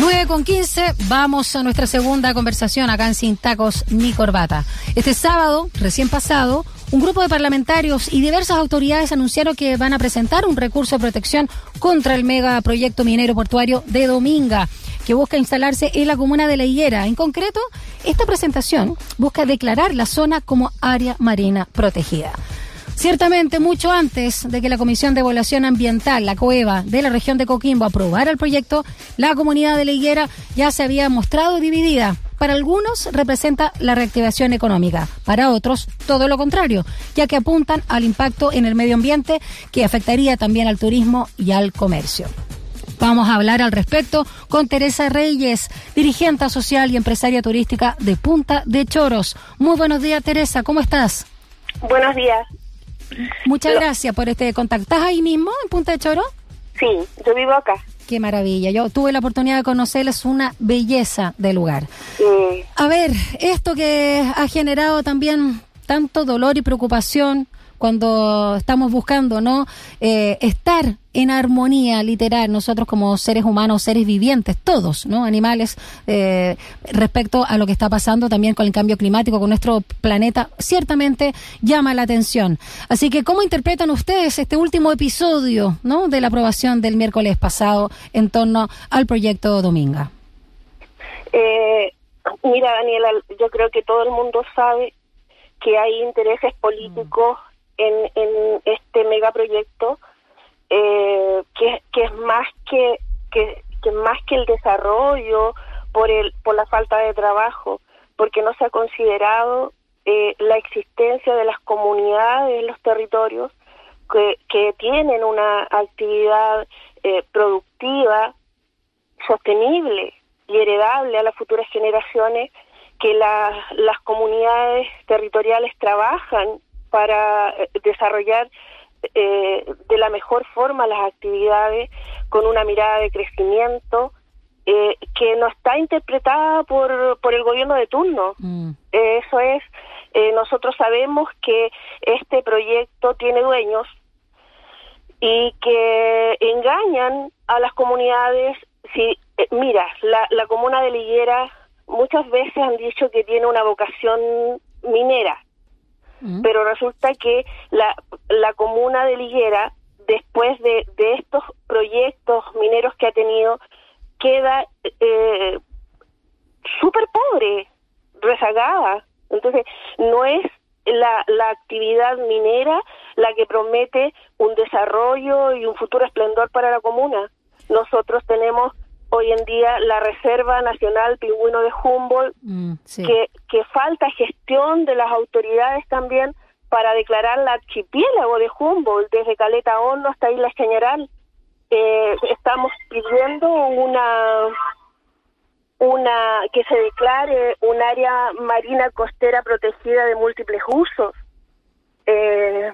9 con 15, vamos a nuestra segunda conversación acá en Sin Tacos ni Corbata. Este sábado, recién pasado, un grupo de parlamentarios y diversas autoridades anunciaron que van a presentar un recurso de protección contra el megaproyecto minero portuario de Dominga, que busca instalarse en la comuna de La Higuera. En concreto, esta presentación busca declarar la zona como área marina protegida. Ciertamente, mucho antes de que la Comisión de Evaluación Ambiental, la COEVA, de la región de Coquimbo aprobara el proyecto, la comunidad de la higuera ya se había mostrado dividida. Para algunos representa la reactivación económica, para otros todo lo contrario, ya que apuntan al impacto en el medio ambiente que afectaría también al turismo y al comercio. Vamos a hablar al respecto con Teresa Reyes, dirigente social y empresaria turística de Punta de Choros. Muy buenos días, Teresa, ¿cómo estás? Buenos días. Muchas gracias por este contacto. ¿Estás ahí mismo, en Punta de Choro? Sí, yo vivo acá. Qué maravilla. Yo tuve la oportunidad de conocerles una belleza de lugar. A ver, esto que ha generado también tanto dolor y preocupación cuando estamos buscando no eh, estar en armonía literal nosotros como seres humanos seres vivientes todos no animales eh, respecto a lo que está pasando también con el cambio climático con nuestro planeta ciertamente llama la atención. Así que cómo interpretan ustedes este último episodio no de la aprobación del miércoles pasado en torno al proyecto Dominga eh, mira Daniela yo creo que todo el mundo sabe que hay intereses políticos en, en este megaproyecto eh, que, es más que, más que el desarrollo por el por la falta de trabajo porque no se ha considerado eh, la existencia de las comunidades en los territorios que, tienen una actividad eh, productiva sostenible y heredable a las futuras generaciones que las comunidades territoriales trabajan para eh, desarrollar eh, de la mejor forma las actividades con una mirada de crecimiento eh, que no está interpretada por, por el gobierno de turno. Mm. eso es, nosotros sabemos que este proyecto tiene dueños y que engañan a las comunidades. Si, mira, la, la comuna de Liguera muchas veces han dicho que tiene una vocación minera pero resulta que la, la comuna de Liguera, después de, de estos proyectos mineros que ha tenido, queda eh, súper pobre, rezagada. Entonces, no es la, la actividad minera la que promete un desarrollo y un futuro esplendor para la comuna. Nosotros tenemos hoy en día la Reserva Nacional Pingüino de Humboldt, mm, que, que falta gestión de las autoridades también para declarar la archipiélago de Humboldt, desde Caleta Hondo hasta Isla Cañaral. Eh, estamos pidiendo una una que se declare un área marina costera protegida de múltiples usos. Eh,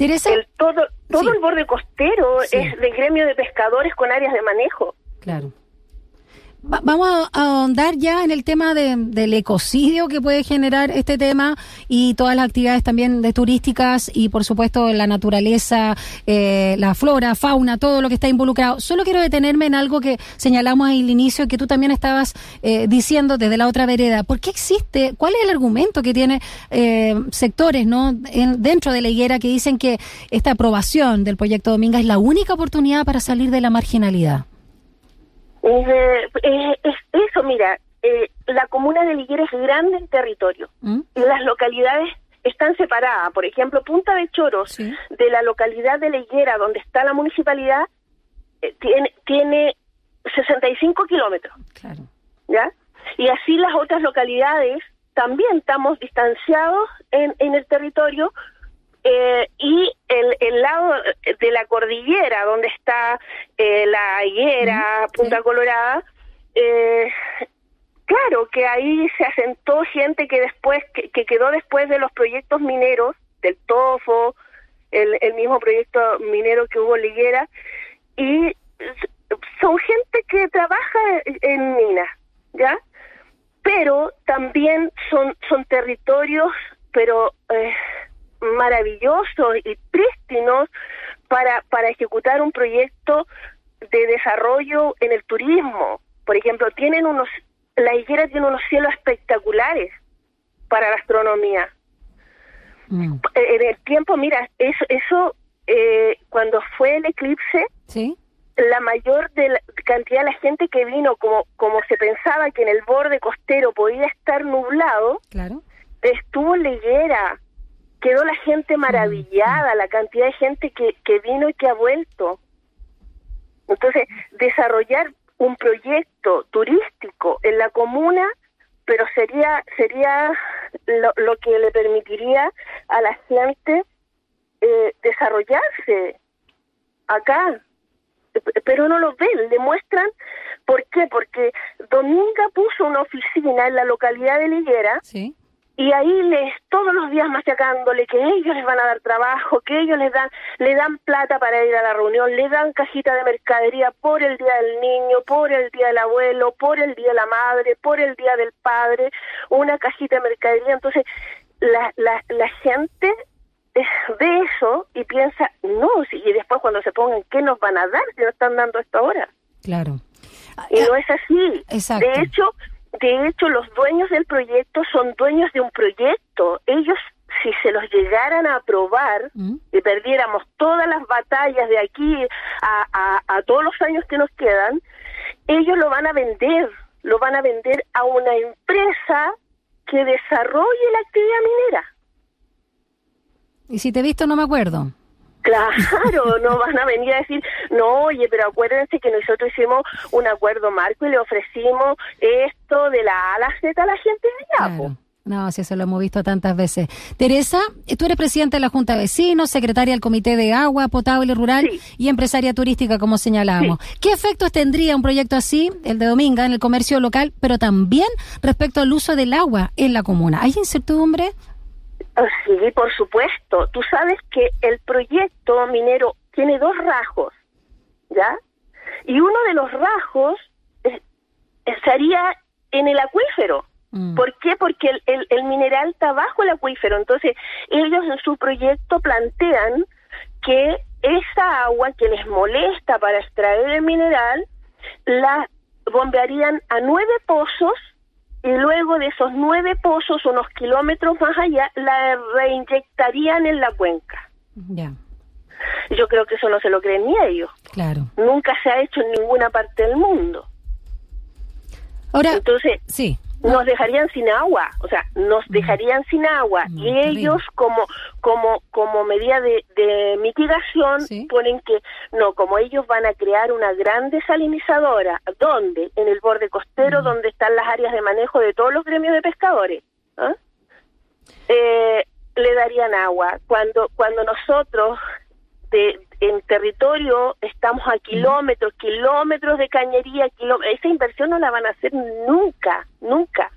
el, todo todo el borde costero es de gremio de pescadores con áreas de manejo. Claro vamos a ahondar ya en el tema del ecocidio que puede generar este tema y todas las actividades también de turísticas y por supuesto la naturaleza, eh, la flora, fauna, todo lo que está involucrado. Solo quiero detenerme en algo que señalamos al inicio que tú también estabas eh, diciendo desde la otra vereda. ¿Por qué existe? ¿Cuál es el argumento que tiene eh, sectores no dentro de la higuera que dicen que esta aprobación del proyecto Dominga es la única oportunidad para salir de la marginalidad? Eh, es eso, mira, eh, la comuna de Liguera es grande en territorio. ¿Mm? Las localidades están separadas. Por ejemplo, Punta de Choros, de la localidad de Liguera, donde está la municipalidad, eh, tiene, tiene 65 kilómetros. Claro. ¿Ya? Y así las otras localidades también estamos distanciados en, en el territorio eh, y el, el, lado de la cordillera, donde está eh, la higuera, Punta Colorada, eh, claro que ahí se asentó gente que después, que, quedó después de los proyectos mineros, del TOFO, el, el mismo proyecto minero que hubo en Liguera, y son gente que trabaja en minas, ¿ya? Pero también son, son territorios, pero eh, maravillosos y prístinos para, para ejecutar un proyecto de desarrollo en el turismo. Por ejemplo, tienen unos, la higuera tiene unos cielos espectaculares para la astronomía. Mm. En el tiempo, mira, eso, eso eh, cuando fue el eclipse, ¿Sí? la mayor de la cantidad de la gente que vino, como, como se pensaba que en el borde costero podía estar nublado, claro. estuvo leyera, quedó la gente maravillada, la cantidad de gente que, que vino y que ha vuelto. Entonces, desarrollar un proyecto turístico en la comuna, pero sería sería lo, lo que le permitiría a la gente eh, desarrollarse acá pero no lo ven, le muestran, ¿por qué? Porque Dominga puso una oficina en la localidad de Liguera sí. Y ahí les todos los días machacándole que ellos les van a dar trabajo, que ellos les dan, le dan plata para ir a la reunión, le dan cajita de mercadería por el día del niño, por el día del abuelo, por el día de la madre, por el día del padre, una cajita de mercadería, entonces la, la, la gente ve eso y piensa, no, y después cuando se pongan, ¿qué nos van a dar si nos están dando esto ahora? Claro. Y no es así. Exacto. De hecho, de hecho, los dueños del proyecto son dueños de un proyecto. Ellos, si se los llegaran a aprobar ¿Mm? y perdiéramos todas las batallas de aquí a, a, a todos los años que nos quedan, ellos lo van a vender, lo van a vender a una empresa que desarrolle la actividad minera. Y si te he visto, no me acuerdo. Claro, no van a venir a decir, no, oye, pero acuérdense que nosotros hicimos un acuerdo marco y le ofrecimos esto de la A a la Z a la gente de allá. Claro. No, si eso lo hemos visto tantas veces. Teresa, tú eres presidenta de la Junta de Vecinos, secretaria del Comité de Agua Potable Rural Sí. y empresaria turística, como señalábamos. ¿Qué efectos tendría un proyecto así, el de Dominga, en el comercio local, pero también respecto al uso del agua en la comuna? ¿Hay incertidumbre? Sí, por supuesto. Tú sabes que el proyecto minero tiene dos rajos, ¿ya? Y uno de los rajos eh, estaría en el acuífero. Mm. ¿Por qué? Porque el, el, el mineral está bajo el acuífero. Entonces, ellos en su proyecto plantean que esa agua que les molesta para extraer el mineral la bombearían a nueve pozos y luego de esos nueve pozos, unos kilómetros más allá, la reinyectarían en la cuenca. Ya, Yo creo que eso no se lo creen ni ellos. claro. Nunca se ha hecho en ninguna parte del mundo. Ahora, Entonces, sí. Nos dejarían sin agua, o sea, nos dejarían sin agua No, y ellos como como como medida de, de mitigación Sí. ponen que no, como ellos van a crear una gran desalinizadora, ¿dónde? En el borde costero donde están las áreas de manejo de todos los gremios de pescadores. ¿ah? Eh, le darían agua cuando cuando nosotros de, en territorio estamos a kilómetros, kilómetros de cañería, kiló- esa inversión no la van a hacer nunca, nunca.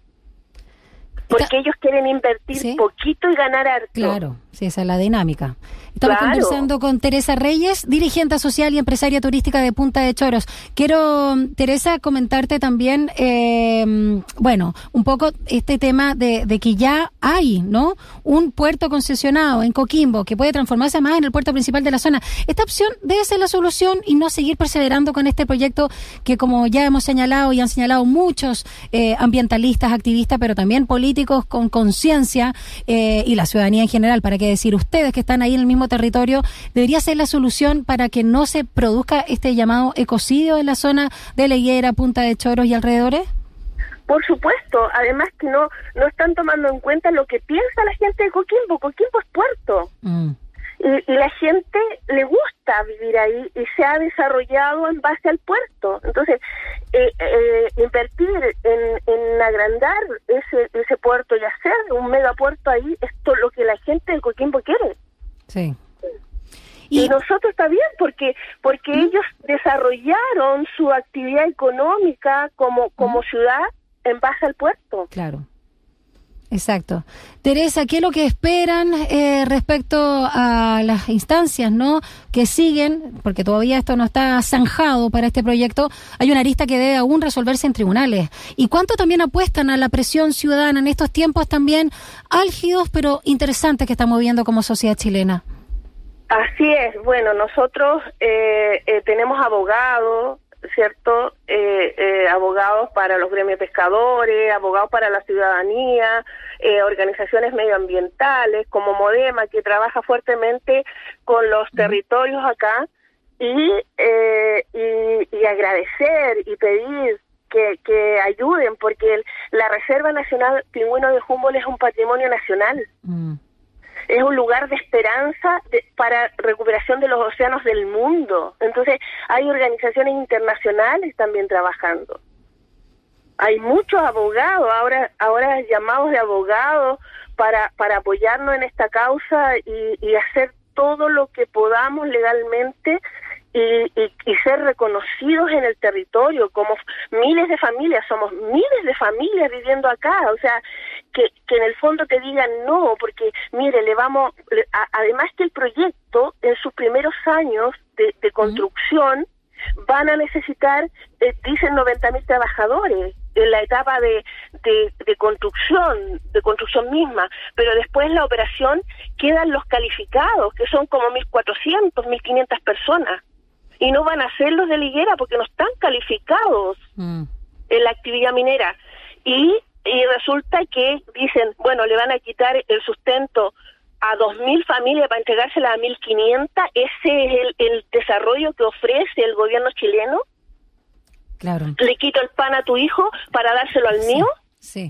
Porque Está- ellos quieren invertir Sí. poquito y ganar harto. Claro, sí, esa es la dinámica. Estamos Claro. conversando con Teresa Reyes, dirigente social y empresaria turística de Punta de Choros. Quiero, Teresa, comentarte también, eh, bueno, un poco este tema de, de que ya hay, ¿no? Un puerto concesionado en Coquimbo que puede transformarse más en el puerto principal de la zona. Esta opción debe ser la solución y no seguir perseverando con este proyecto que, como ya hemos señalado y han señalado muchos eh, ambientalistas, activistas, pero también políticos con conciencia eh, y la ciudadanía en general, para qué decir ustedes que están ahí en el mismo territorio, debería ser la solución para que no se produzca este llamado ecocidio en la zona de La Higuera, Punta de Choros y alrededores? Por supuesto, además que no no están tomando en cuenta lo que piensa la gente de Coquimbo. Coquimbo es puerto. Mm, Y, y la gente le gusta vivir ahí y se ha desarrollado en base al puerto. Entonces, eh, eh, invertir en, en agrandar ese, ese puerto y hacer un megapuerto ahí es todo lo que la gente de Coquimbo quiere. Sí. Y, Y, nosotros está bien porque porque ellos desarrollaron su actividad económica como como ciudad en base al puerto. Claro. Exacto. Teresa, ¿qué es lo que esperan eh, respecto a las instancias, no, que siguen, porque todavía esto no está zanjado para este proyecto? Hay una arista que debe aún resolverse en tribunales. ¿Y cuánto también apuestan a la presión ciudadana en estos tiempos también álgidos, pero interesantes que estamos viviendo como sociedad chilena? Así es, bueno, nosotros eh, eh, tenemos abogados, ¿cierto? Eh, eh, abogados para los gremios pescadores, abogados para la ciudadanía, eh, organizaciones medioambientales como Modema, que trabaja fuertemente con los territorios acá, y, y, y, agradecer y pedir que, que ayuden, porque el, la Reserva Nacional Pingüino de Humboldt es un patrimonio nacional. Mm es un lugar de esperanza de, para recuperación de los océanos del mundo. Entonces, hay organizaciones internacionales también trabajando. Hay muchos abogados, ahora, ahora llamados de abogados para, para apoyarnos en esta causa y, hacer todo lo que podamos legalmente y, y, y, ser reconocidos en el territorio como miles de familias, somos miles de familias viviendo acá, o sea, que, que en el fondo te digan no, porque mire, le vamos, a, además que el proyecto en sus primeros años de, de construcción van a necesitar, eh, dicen 90 mil trabajadores en la etapa de, de, de, construcción, de construcción misma, pero después la operación quedan los calificados, que son como 1.400, 1.500 personas, y no van a ser los de liguera porque no están calificados mm. en la actividad minera. Y y resulta que dicen, bueno, le van a quitar el sustento a 2.000 familias para entregársela a 1.500, ese es el, el, desarrollo que ofrece el gobierno chileno. Claro. Le quito el pan a tu hijo para dárselo al sí, mío. Sí.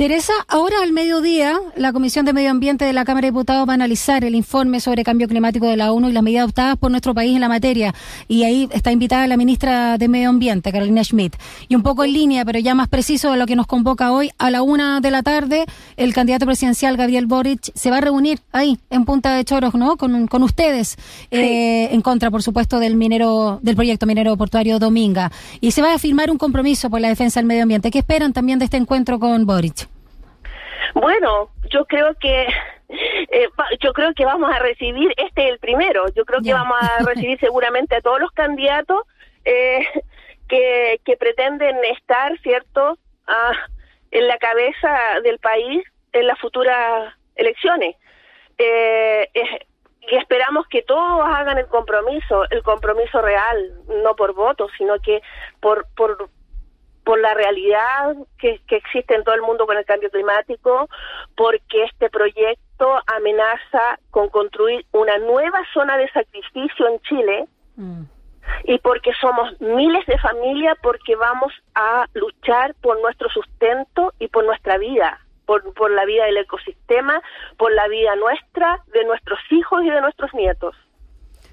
Teresa, ahora al mediodía, la Comisión de Medio Ambiente de la Cámara de Diputados va a analizar el informe sobre cambio climático de la ONU y las medidas adoptadas por nuestro país en la materia. Y ahí está invitada la ministra de Medio Ambiente, Carolina Schmidt. Y un poco en línea, pero ya más preciso de lo que nos convoca hoy, a la una de la tarde, el candidato presidencial Gabriel Boric se va a reunir ahí, en Punta de Choros, ¿no? Con, con ustedes, sí. eh, en contra, por supuesto, del minero, del proyecto minero portuario Dominga. Y se va a firmar un compromiso por la defensa del medio ambiente. ¿Qué esperan también de este encuentro con Boric? Bueno, yo creo que eh, yo creo que vamos a recibir este el primero. Yo creo que vamos a recibir seguramente a todos los candidatos eh, que, que pretenden estar, cierto, ah, en la cabeza del país en las futuras elecciones. Eh, y esperamos que todos hagan el compromiso, el compromiso real, no por votos, sino que por por por la realidad que, que, existe en todo el mundo con el cambio climático, porque este proyecto amenaza con construir una nueva zona de sacrificio en Chile mm. y porque somos miles de familias, porque vamos a luchar por nuestro sustento y por nuestra vida. Por, por la vida del ecosistema, por la vida nuestra, de nuestros hijos y de nuestros nietos.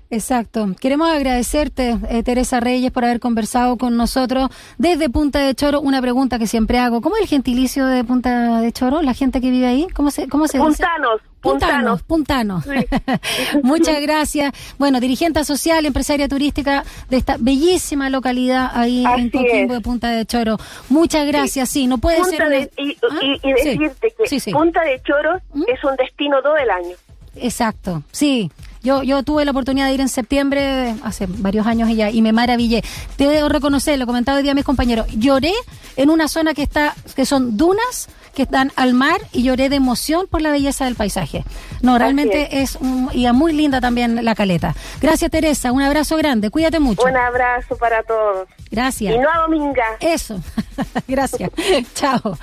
Exacto. Queremos agradecerte, eh, Teresa Reyes, por haber conversado con nosotros desde Punta de Choro. Una pregunta que siempre hago. ¿Cómo es el gentilicio de Punta de Choro? ¿La gente que vive ahí? ¿Cómo se, cómo se puntanos, dice? Puntanos. Puntanos, puntanos. Sí. Muchas gracias. Bueno, dirigente social, empresaria turística de esta bellísima localidad ahí Así en Coquimbo es. de Punta de Choro. Muchas gracias. Sí, sí no puede Punta ser. Una... De, y, ¿Ah? y, y, decirte sí. que Punta de Choro ¿Mm? es un destino todo el año. Exacto, sí. Yo, yo tuve la oportunidad de ir en septiembre, hace varios años y ya, y me maravillé. Te debo reconocer, lo comentaba hoy día a mis compañeros, lloré en una zona que está, que son dunas, que están al mar, y lloré de emoción por la belleza del paisaje. No, realmente es, es un, y muy linda también la caleta. Gracias Teresa, un abrazo grande, cuídate mucho. Un abrazo para todos. Gracias. Y no a dominga. Eso, gracias. Chao.